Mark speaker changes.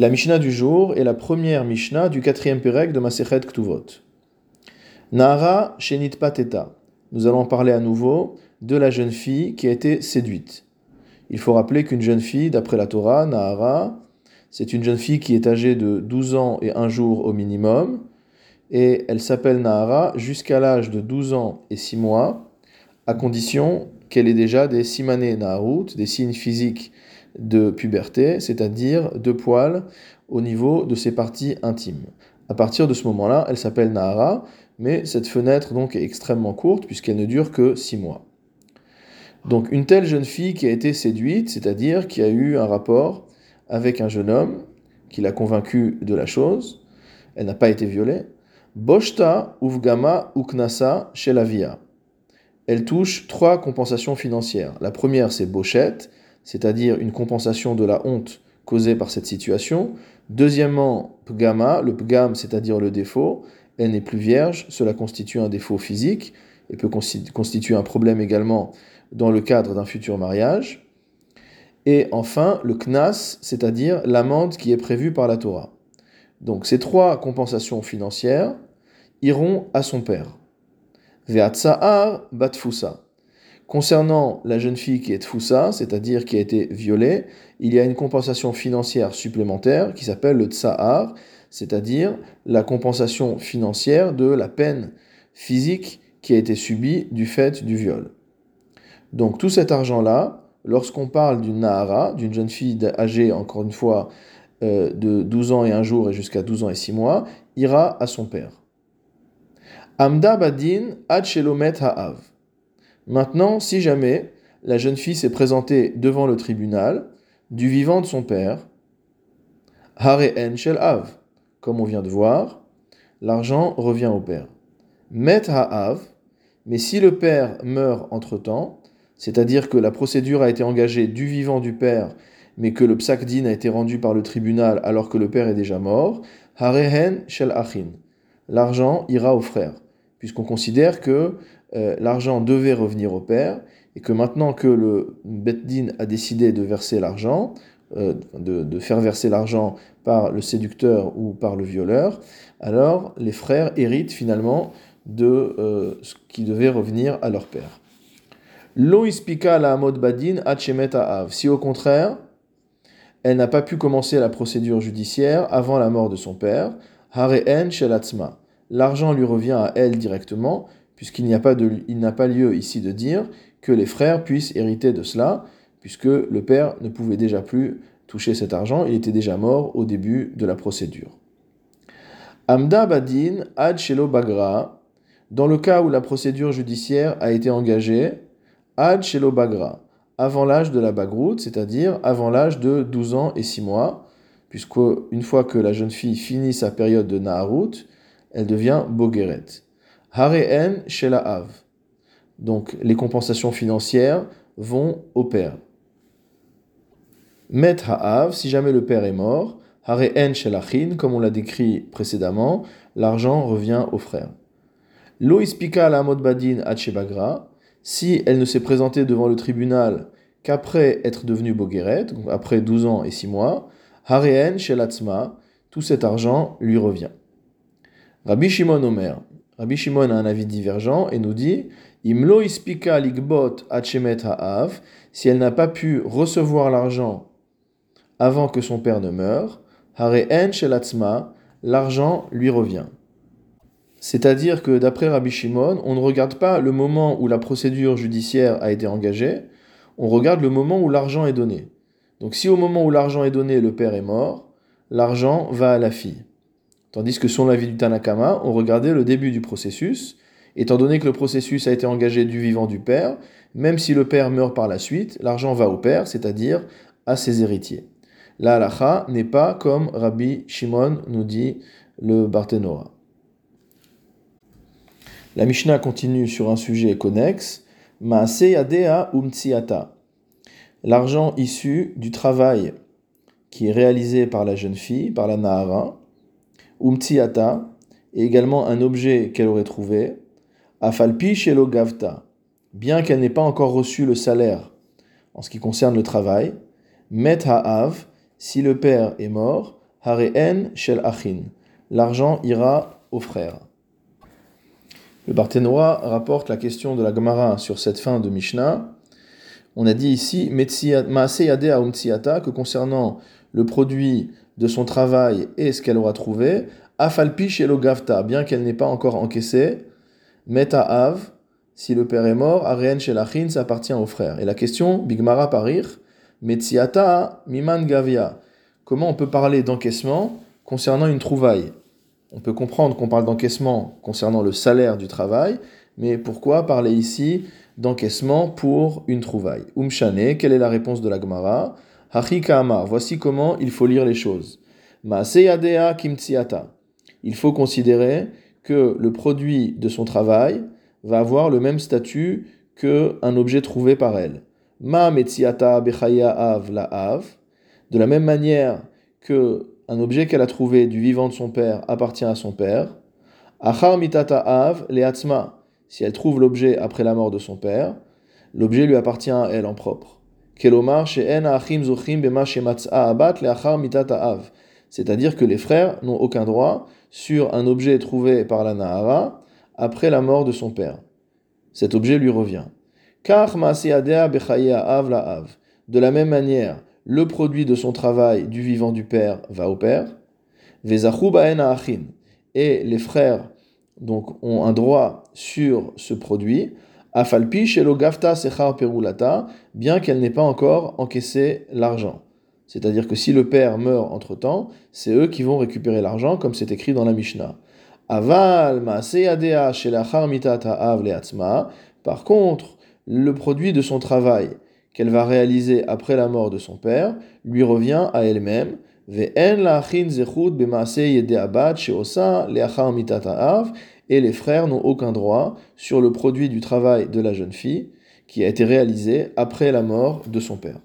Speaker 1: La Mishnah du jour est la première Mishnah du quatrième Pérec de Masechet Ktuvot. Nahara Shenit Pateta. Nous allons parler à nouveau de la jeune fille qui a été séduite. Il faut rappeler qu'une jeune fille, d'après la Torah, Nahara, c'est une jeune fille qui est âgée de 12 ans et un jour au minimum, et elle s'appelle Nahara jusqu'à l'âge de 12 ans et 6 mois, à condition qu'elle ait déjà des simané Naharut, des signes physiques de puberté, c'est-à-dire de poils au niveau de ses parties intimes. À partir de ce moment-là, elle s'appelle Nahara, mais cette fenêtre donc est extrêmement courte puisqu'elle ne dure que six mois. Donc une telle jeune fille qui a été séduite, c'est-à-dire qui a eu un rapport avec un jeune homme, qui l'a convaincu de la chose, elle n'a pas été violée. Boshta uvgama uknasa chez la via. Elle touche trois compensations financières. La première, c'est bochette, c'est-à-dire une compensation de la honte causée par cette situation. Deuxièmement, pgama, le pgam, c'est-à-dire le défaut, elle n'est plus vierge, cela constitue un défaut physique et peut constituer un problème également dans le cadre d'un futur mariage. Et enfin, le knas, c'est-à-dire l'amende qui est prévue par la Torah. Donc ces trois compensations financières iront à son père. Ve'atsa'ar batfusa. Concernant la jeune fille qui est tfoussa, c'est-à-dire qui a été violée, il y a une compensation financière supplémentaire qui s'appelle le tsahar, c'est-à-dire la compensation financière de la peine physique qui a été subie du fait du viol. Donc tout cet argent-là, lorsqu'on parle d'une nahara, d'une jeune fille âgée, encore une fois, euh, de 12 ans et un jour et jusqu'à 12 ans et 6 mois, ira à son père. Amda badin ad ha'av. Maintenant, si jamais la jeune fille s'est présentée devant le tribunal du vivant de son père, Hare Shel Av, comme on vient de voir, l'argent revient au père. Met Ha'av, mais si le père meurt entre-temps, c'est-à-dire que la procédure a été engagée du vivant du père, mais que le psakdin a été rendu par le tribunal alors que le père est déjà mort, Harehen Shel Achin, l'argent ira au frère, puisqu'on considère que euh, l'argent devait revenir au père, et que maintenant que le Beddin a décidé de verser l'argent, euh, de, faire verser l'argent par le séducteur ou par le violeur, alors les frères héritent finalement de euh, ce qui devait revenir à leur père. Lo la amod badin. Si au contraire, elle n'a pas pu commencer la procédure judiciaire avant la mort de son père, hareen shelatzma. L'argent lui revient à elle directement, puisqu'il n'y a pas de, n'a pas lieu ici de dire que les frères puissent hériter de cela, puisque le père ne pouvait déjà plus toucher cet argent, il était déjà mort au début de la procédure. Amda Badin Ad Shelo Bagra, dans le cas où la procédure judiciaire a été engagée, Ad Shelo Bagra, avant l'âge de la bagroute, c'est-à-dire avant l'âge de 12 ans et 6 mois, puisque une fois que la jeune fille finit sa période de Naharut, elle devient Bogeret. Hareen Av. Donc les compensations financières vont au père. Met Ha'av, si jamais le père est mort, Hareen Shelachin, comme on l'a décrit précédemment, l'argent revient au frère. Lo ispika la badin Bagra, si elle ne s'est présentée devant le tribunal qu'après être devenue Bogeret, après 12 ans et 6 mois, Hareen Shelatzma, tout cet argent lui revient. Rabbi Shimon Omer, Rabbi Shimon a un avis divergent et nous dit Imlo ispika ligbot ha'av, si elle n'a pas pu recevoir l'argent avant que son père ne meure, l'argent lui revient. C'est-à-dire que d'après Rabbi Shimon, on ne regarde pas le moment où la procédure judiciaire a été engagée, on regarde le moment où l'argent est donné. Donc si au moment où l'argent est donné, le père est mort, l'argent va à la fille. Tandis que selon l'avis du Tanakama, on regardait le début du processus. Étant donné que le processus a été engagé du vivant du père, même si le père meurt par la suite, l'argent va au père, c'est-à-dire à ses héritiers. La halacha n'est pas comme Rabbi Shimon nous dit le Barthénora. La Mishnah continue sur un sujet connexe. L'argent issu du travail qui est réalisé par la jeune fille, par la Nahara, umtsiata, et également un objet qu'elle aurait trouvé, afalpi shelo gavta, bien qu'elle n'ait pas encore reçu le salaire en ce qui concerne le travail, met ha'av, si le père est mort, Hareen shel achin. L'argent ira aux frères. Le Barthénois rapporte la question de la Gemara sur cette fin de Mishnah. On a dit ici, que concernant le produit de son travail et ce qu'elle aura trouvé, Afalpi shelo gavta, bien qu'elle n'ait pas encore encaissé, Meta av, si le père est mort, Arien Shelachin, ça appartient aux frères. Et la question, Bigmara parir, Metsiata miman gavia. Comment on peut parler d'encaissement concernant une trouvaille? On peut comprendre qu'on parle d'encaissement concernant le salaire du travail, mais pourquoi parler ici d'encaissement pour une trouvaille? Umshane, quelle est la réponse de la Gemara? Hachika voici comment il faut lire les choses. Maaseyadea kimtsiata. Il faut considérer que le produit de son travail va avoir le même statut qu'un objet trouvé par elle. Ma metziata bechaya av la av. De la même manière que un objet qu'elle a trouvé du vivant de son père appartient à son père. Achar mitata av leatzma. Si elle trouve l'objet après la mort de son père, l'objet lui appartient à elle en propre. C'est-à-dire que les frères n'ont aucun droit sur un objet trouvé par la Nahara après la mort de son père. Cet objet lui revient. De la même manière, le produit de son travail du vivant du père va au père. Et les frères donc ont un droit sur ce produit. Afalpi gafta sechar perulata, bien qu'elle n'ait pas encore encaissé l'argent. C'est-à-dire que si le père meurt entre-temps, c'est eux qui vont récupérer l'argent, comme c'est écrit dans la Mishnah. Aval Par contre, le produit de son travail qu'elle va réaliser après la mort de son père lui revient à elle-même. Et les frères n'ont aucun droit sur le produit du travail de la jeune fille qui a été réalisé après la mort de son père.